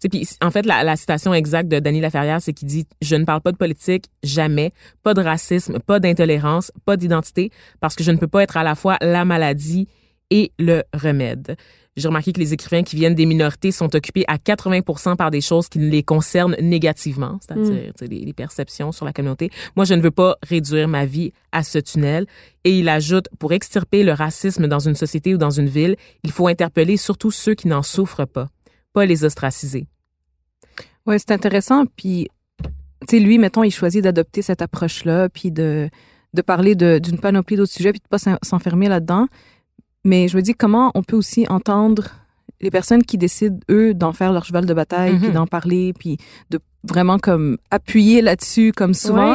puis en fait, la, la citation exacte de Dany Laferrière, c'est qu'il dit je ne parle pas de politique jamais, pas de racisme, pas d'intolérance, pas d'identité, parce que je ne peux pas être à la fois la maladie et le remède. J'ai remarqué que les écrivains qui viennent des minorités sont occupés à 80 par des choses qui les concernent négativement, c'est-à-dire sais, les, les perceptions sur la communauté. Moi, je ne veux pas réduire ma vie à ce tunnel. Et il ajoute, pour extirper le racisme dans une société ou dans une ville, il faut interpeller surtout ceux qui n'en souffrent pas, pas les ostraciser. Ouais, c'est intéressant. Puis, tu sais, lui, mettons, il choisit d'adopter cette approche-là, puis de, de parler d'une panoplie d'autres sujets, puis de pas s'en- s'enfermer là-dedans. Mais je me dis, comment on peut aussi entendre les personnes qui décident, eux, d'en faire leur cheval de bataille, puis Mhm. d'en parler, puis de vraiment comme appuyer là-dessus, comme souvent?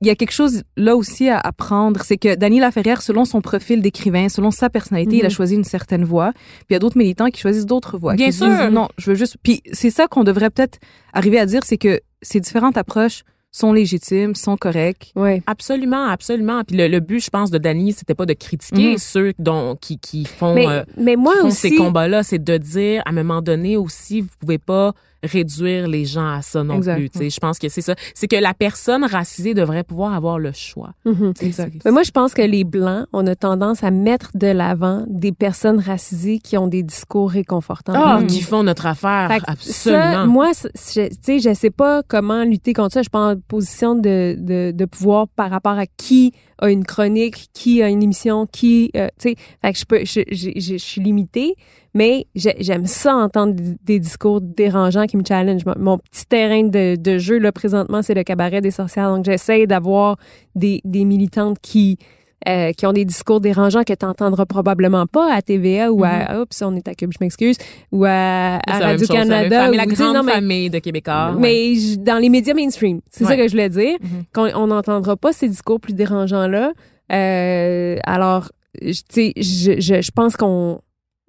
Il y a quelque chose là aussi à apprendre, c'est que Dany Laferrière, selon son profil d'écrivain, selon sa personnalité, il a Mhm. choisi une certaine voie. Puis il y a d'autres militants qui choisissent d'autres voies. Bien qui sûr. disent, non, je veux juste. Puis c'est ça qu'on devrait peut-être arriver à dire, c'est que ces différentes approches sont légitimes, sont correctes. Ouais. Absolument, absolument. Puis le, le but, je pense, de Dany, c'était pas de critiquer Mhm. ceux dont, qui, qui font, Mais, euh, mais moi qui font aussi. ces combats-là, c'est de dire, à un moment donné aussi, vous pouvez pas réduire les gens à ça non Exact. plus. Je pense que c'est ça. C'est que la personne racisée devrait pouvoir avoir le choix. Mhm. Exact. Mais moi, je pense que les Blancs, on a tendance à mettre de l'avant des personnes racisées qui ont des discours réconfortants. Ah, Mhm. qui font notre affaire. Fait Absolument. Ça, moi, tu sais, je sais pas comment lutter contre ça. Je suis pas en position de, de, de pouvoir par rapport à qui a une chronique, qui a une émission, qui, euh, tu sais, fait que je peux, je, je, je, je suis limitée, mais j'ai- j'aime ça entendre des- discours dérangeants qui me challenge. Mon, petit terrain de, de jeu là présentement, c'est le cabaret des sorcières. Donc j'essaie d'avoir des, des militantes qui euh, qui ont des discours dérangeants que tu n'entendras probablement pas à TVA ou à oups on est à Cube je m'excuse ou à, à Radio-Canada la grande non, mais- famille de Québécois. ouais. mais j- dans les médias mainstream, c'est ça que je voulais dire. Mhm. Qu'on on n'entendra pas ces discours plus dérangeants-là. Euh, alors, je- tu sais, je, je, je pense qu'on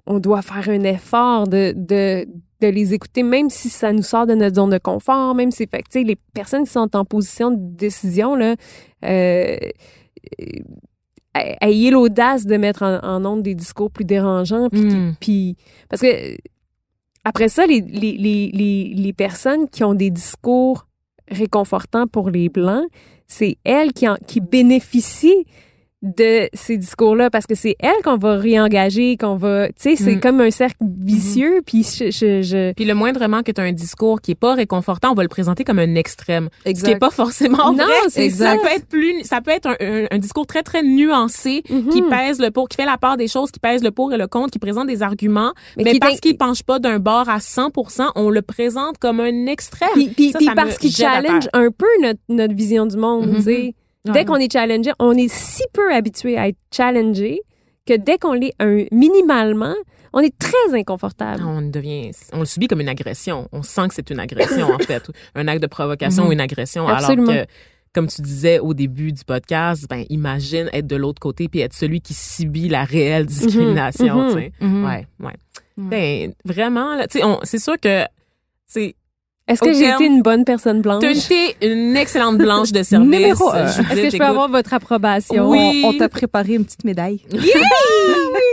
on doit faire un effort de, de, de les écouter, même si ça nous sort de notre zone de confort, même si, fait que, tu sais, les personnes qui sont en position de décision, là, euh, ayez l'audace de mettre en, en onde des discours plus dérangeants, puis Mm. puis, parce que après ça, les, les, les, les, les personnes qui ont des discours réconfortants pour les Blancs, c'est elles qui, en, qui bénéficient de ces discours-là parce que c'est elles qu'on va réengager, qu'on va... Tu sais, c'est Mm. comme un cercle vicieux, puis je... je, je- Puis le moindrement que tu as un discours qui est pas réconfortant, on va le présenter comme un extrême. Ce qui est pas forcément Non, vrai. c'est ça. peut être plus, ça peut être un, un- un discours très très nuancé Mhm. qui pèse le pour, qui fait la part des choses, qui pèse le pour et le contre, qui présente des arguments, Mais mais, qui parce qu'il penche pas d'un bord à 100%, on le présente comme un extrême. Puis, puis, Ça, puis ça me parce qu'il challenge un peu notre, notre vision du monde, Mhm. tu sais. Dès Ouais. qu'on est challengé, on est si peu habitué à être challengé que dès qu'on l'est un, minimalement, on est très inconfortable. On devient, on le subit comme une agression. On sent que c'est une agression, en fait. Un acte de provocation ou une agression. Absolument. Alors que, comme tu disais au début du podcast, ben, imagine être de l'autre côté puis être celui qui subit la réelle discrimination, mhm. tu sais. Mhm. Ouais, ouais. Ben, vraiment, là, tu sais, on- c'est sûr que, c'est, Est-ce que j'ai été une bonne personne blanche? t'as été une excellente blanche de service. Numéro un. Est-ce que je peux avoir votre approbation? Oui. On, on t'a préparé une petite médaille. [laughs]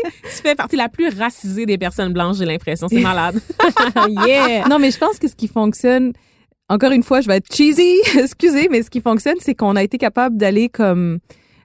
Tu fais partie la plus racisée des personnes blanches, j'ai l'impression. C'est malade. [laughs] yeah! Non, mais je pense que ce qui fonctionne, encore une fois, je vais être cheesy, [laughs] excusez, mais ce qui fonctionne, c'est qu'on a été capable d'aller comme,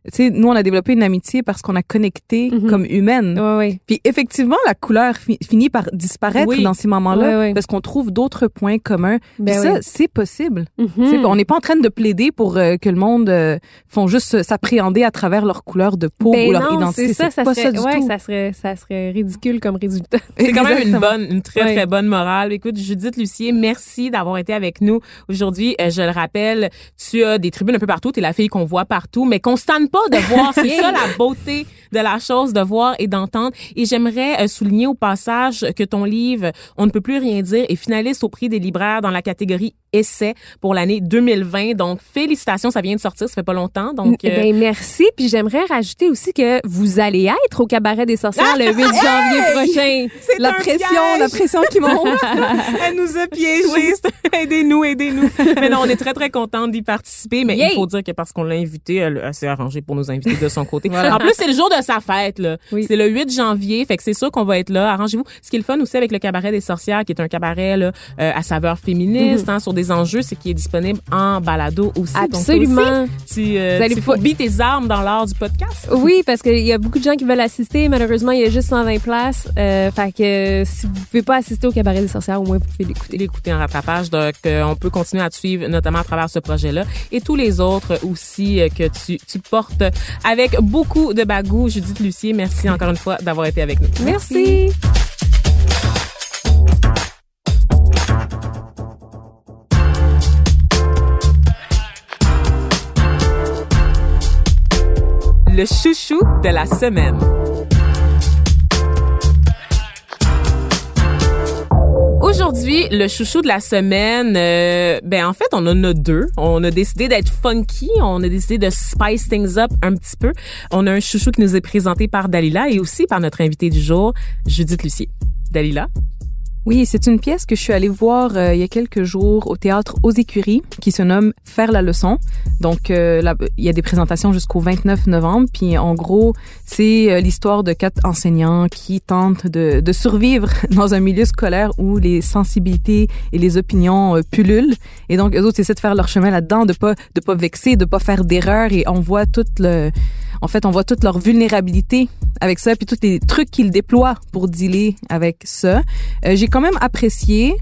tu sais, nous, on a développé une amitié parce qu'on a connecté Mhm. comme humaine. Ouais, ouais. Puis effectivement, la couleur fi- finit par disparaître Oui. dans ces moments-là parce qu'on trouve d'autres points communs. Puis Ben ça, oui. c'est possible. Mhm. C'est- On n'est pas en train de plaider pour euh, que le monde euh, font juste s'appréhender à travers leur couleur de peau Ben ou leur non, identité. c'est ça, ça pas serait, ça du ouais, tout. ça serait, ça serait ridicule comme résultat. [laughs] C'est quand même une bonne, une très, très bonne morale. Écoute, Judith Lucier, merci d'avoir été avec nous aujourd'hui. Euh, je le rappelle, tu as des tribunes un peu partout. Tu es la fille qu'on voit partout, mais tanne pas de voir. [laughs] C'est ça la beauté de la chose, de voir et d'entendre. Et j'aimerais euh, souligner au passage que ton livre, On ne peut plus rien dire, est finaliste au prix des libraires dans la catégorie essai pour l'année 2020. Donc, félicitations, ça vient de sortir, ça fait pas longtemps. Donc, Ben, merci. Puis j'aimerais rajouter aussi que vous allez être au Cabaret des sorcières le 8 [laughs] janvier prochain. c'est La pression, piège. la pression qui monte. [laughs] Elle nous a piégés. [laughs] aidez-nous, aidez-nous. Mais non, on est très, très contente d'y participer. Mais Yay! il faut dire que parce qu'on l'a invitée, elle, elle s'est arrangée pour nous inviter de son côté. En plus, c'est le jour de sa fête, là. Oui. C'est le 8 janvier. Fait que c'est sûr qu'on va être là. Arrangez-vous. Ce qui est le fun aussi avec le cabaret des sorcières, qui est un cabaret, là, euh, à saveur féministe, hein, sur des enjeux, c'est qu'il est disponible en balado aussi. Donc, Absolument. aussi, tu, euh, tu fourbis tes armes dans l'art du podcast. Oui, parce qu'il y a beaucoup de gens qui veulent assister. Malheureusement, il y a juste 120 places. Euh, fait que euh, si vous pouvez pas assister au Cabaret des sorcières, au moins vous pouvez l'écouter. l'écouter en rattrapage. Donc, euh, on peut continuer à te suivre, notamment à travers ce projet-là et tous les autres aussi euh, que tu, tu portes avec beaucoup de bagou. Judith Lucier, merci encore une fois d'avoir été avec nous. Merci. Le chouchou de la semaine. Aujourd'hui, le chouchou de la semaine, euh, ben en fait, on en a deux. On a décidé d'être funky, on a décidé de spice things up un petit peu. On a un chouchou qui nous est présenté par Dalila et aussi par notre invité du jour, Judith Lucier. Dalila? Oui, c'est une pièce que je suis allée voir euh, il y a quelques jours au théâtre aux écuries qui se nomme Faire la leçon. Donc euh, là, il y a des présentations jusqu'au 29 novembre. Puis en gros, c'est euh, l'histoire de quatre enseignants qui tentent de, de survivre [laughs] dans un milieu scolaire où les sensibilités et les opinions euh, pullulent. Et donc eux autres essaient de faire leur chemin là-dedans, de pas de pas vexer, de pas faire d'erreurs. Et on voit toute le en fait, on voit toute leur vulnérabilité avec ça, puis tous les trucs qu'ils déploient pour dealer avec ça. Euh, j'ai quand même apprécié.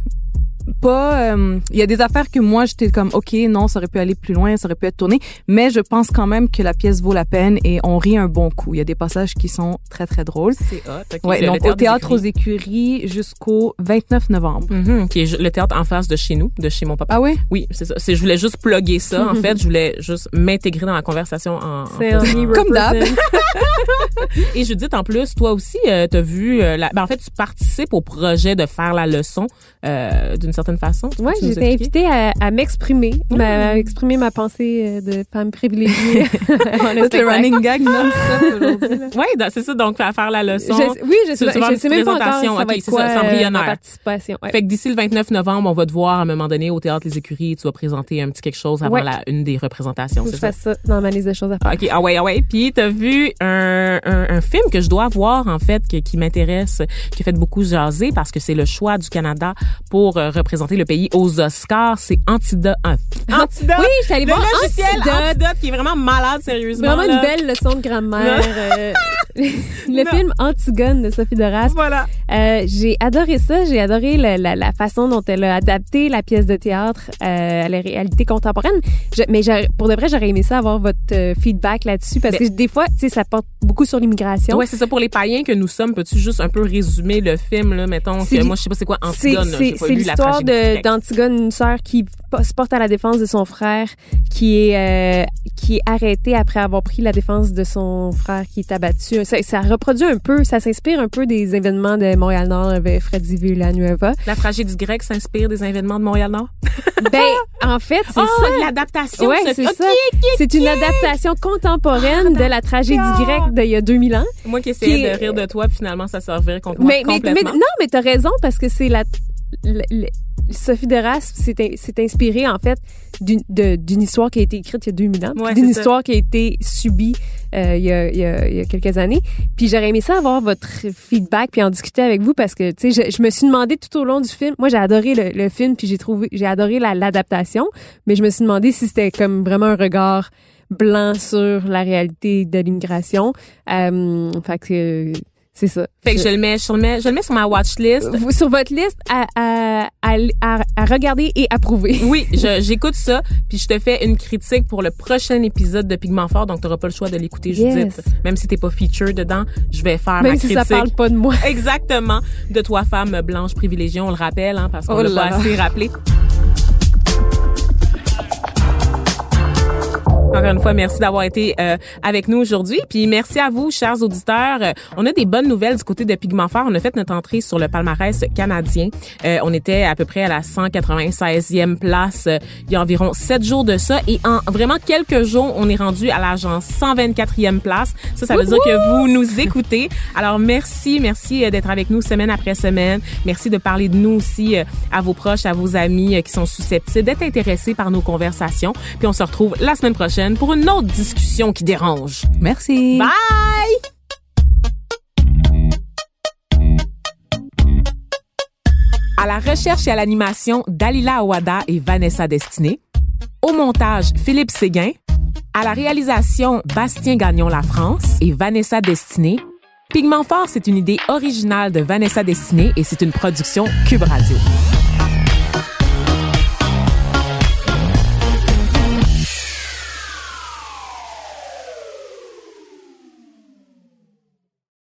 Pas, euh, il y a des affaires que moi j'étais comme ok non ça aurait pu aller plus loin ça aurait pu être tourné mais je pense quand même que la pièce vaut la peine et on rit un bon coup il y a des passages qui sont très très drôles C'est hot. ouais donc au théâtre aux écuries jusqu'au 29 novembre Mhm, qui est le théâtre en face de chez nous, de chez mon papa. ah ouais? Oui, c'est ça. Je voulais juste plugger ça. En [laughs] fait, je voulais juste m'intégrer dans la conversation en, en Comme d'hab. [laughs] [laughs] Et Judith, en plus, toi aussi, euh, t'as vu, euh, la... ben, en fait, tu participes au projet de faire la leçon euh, d'une certaine façon. Été expliquer? invitée à, à m'exprimer, ma- à exprimer ma pensée euh, de femme privilégiée. [laughs] [laughs] C'est le running gag. Ouais, donc, c'est ça. Donc, à faire la leçon. Je- oui, je sais, je une sais même pas encore ça ok, va être c'est quoi ça, c'est embryonnaire. participation. Ouais. Fait que d'ici le 29 novembre, on va te voir à un moment donné au théâtre Les Écuries. Tu vas présenter un petit quelque chose avant Ouais. la, une des représentations. Je ça? fasse ça dans ma liste de choses à faire. OK, ah ouais, ah ouais. Puis t'as vu un, un, un film que je dois voir, en fait, que- qui m'intéresse, qui a fait beaucoup jaser parce que c'est le choix du Canada pour euh, représenter le pays aux Oscars. C'est Antidote. Antidote! Oui, je suis allée le voir logiciel Antidote. Antidote qui est vraiment malade, sérieusement. Vraiment là. une belle leçon de grammaire. [laughs] euh, [laughs] le Non. film Antigone de Sophie Doras. Voilà. Euh, j'ai adoré ça. J'ai adoré la, la, la façon dont elle a adapté la pièce de théâtre euh, à la réalité contemporaine. Je- mais pour de vrai, j'aurais aimé ça avoir votre euh, feedback là-dessus parce Mais- que des fois, tu sais, ça porte beaucoup sur l'immigration. Ouais, c'est ça. Pour les païens que nous sommes, peux-tu juste un peu résumer le film, là, mettons, que moi, je sais pas c'est quoi Antigone, c'est- l'histoire d'Antigone, une sœur qui se porte à la défense de son frère, qui est qui est arrêtée après avoir pris la défense de son frère qui est abattu. Ça, ça reproduit un peu, ça s'inspire un peu des événements de Montréal-Nord avec Freddy Villanueva. La tragédie grecque s'inspire des événements de Montréal-Nord? [laughs] Ben, en fait, c'est Oh, ça. l'adaptation. Ouais, ça. c'est ça. C'est une adaptation contemporaine de la tragédie grecque d'il y a 2000 ans. Moi qui essayais Qui est- de rire de toi, puis finalement, ça servirait contre moi Mais, mais, mais complètement. non, mais t'as raison parce que c'est la, le- le- Sophie Deras s'est in- s'est inspirée en fait d'une histoire qui a été écrite il y a 2000 ans, Ouais, d'une ça. histoire qui a été subie euh, il, y a, il, y a, il y a quelques années. Puis j'aurais aimé ça avoir votre feedback puis en discuter avec vous parce que tu sais je, je me suis demandé tout au long du film. Moi j'ai adoré le, le film puis j'ai trouvé j'ai adoré la- l'adaptation, mais je me suis demandé si c'était comme vraiment un regard blanc sur la réalité de l'immigration. Euh, fait que c'est ça. Fait que je le mets, je le mets, je le mets sur ma watch list. Vous- sur votre liste à, à, à, à- regarder et approuver. [laughs] Oui, j'écoute ça, puis je te fais une critique pour le prochain épisode de Pigment Fort, donc t'auras pas le choix de l'écouter, Yes. Judith. Même si t'es pas feature dedans, je vais faire Même ma si critique. ça parle pas de moi. [laughs] Exactement, de toi, femme blanche privilégiée, on le rappelle, hein, parce qu'on Oh l'a pas assez rappelé. Encore une fois, merci d'avoir été euh, avec nous aujourd'hui. Puis merci à vous, chers auditeurs. Euh, on a des bonnes nouvelles du côté de Pigment Fort. On a fait notre entrée sur le palmarès canadien. Euh, on était à peu près à la 196e place euh, il y a environ sept jours de ça. Et en vraiment quelques jours, on est rendu à la genre 124e place. Ça, ça veut dire que vous nous écoutez. Alors merci, merci euh, d'être avec nous semaine après semaine. Merci de parler de nous aussi euh, à vos proches, à vos amis euh, qui sont susceptibles d'être intéressés par nos conversations. Puis on se retrouve la semaine prochaine pour une autre discussion qui dérange. Merci. Bye! À la recherche et à l'animation, Dalila Awada et Vanessa Destiné. Au montage, Philippe Séguin. À la réalisation, Bastien Gagnon La France et Vanessa Destiné. Pigment Fort, c'est une idée originale de Vanessa Destiné et c'est une production Cube Radio.